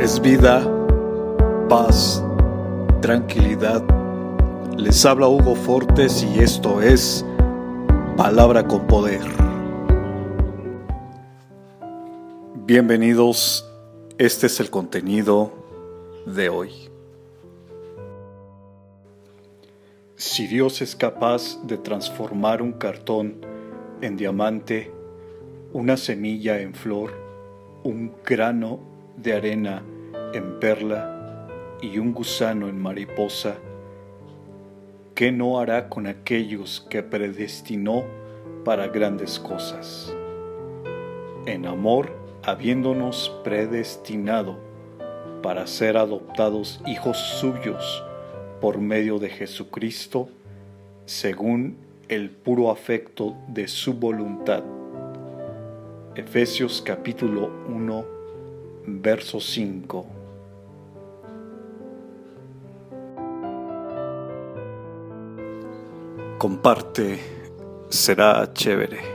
es vida, paz, tranquilidad. Les habla Hugo Fortes y esto es Palabra con Poder. Bienvenidos, este es el contenido de hoy. Si Dios es capaz de transformar un cartón en diamante, una semilla en flor, un grano de arena en perla y un gusano en mariposa, ¿qué no hará con aquellos que predestinó para grandes cosas? En amor, habiéndonos predestinado para ser adoptados hijos suyos por medio de Jesucristo, según el puro afecto de su voluntad. Efesios capítulo 1 verso 5. Comparte, será chévere.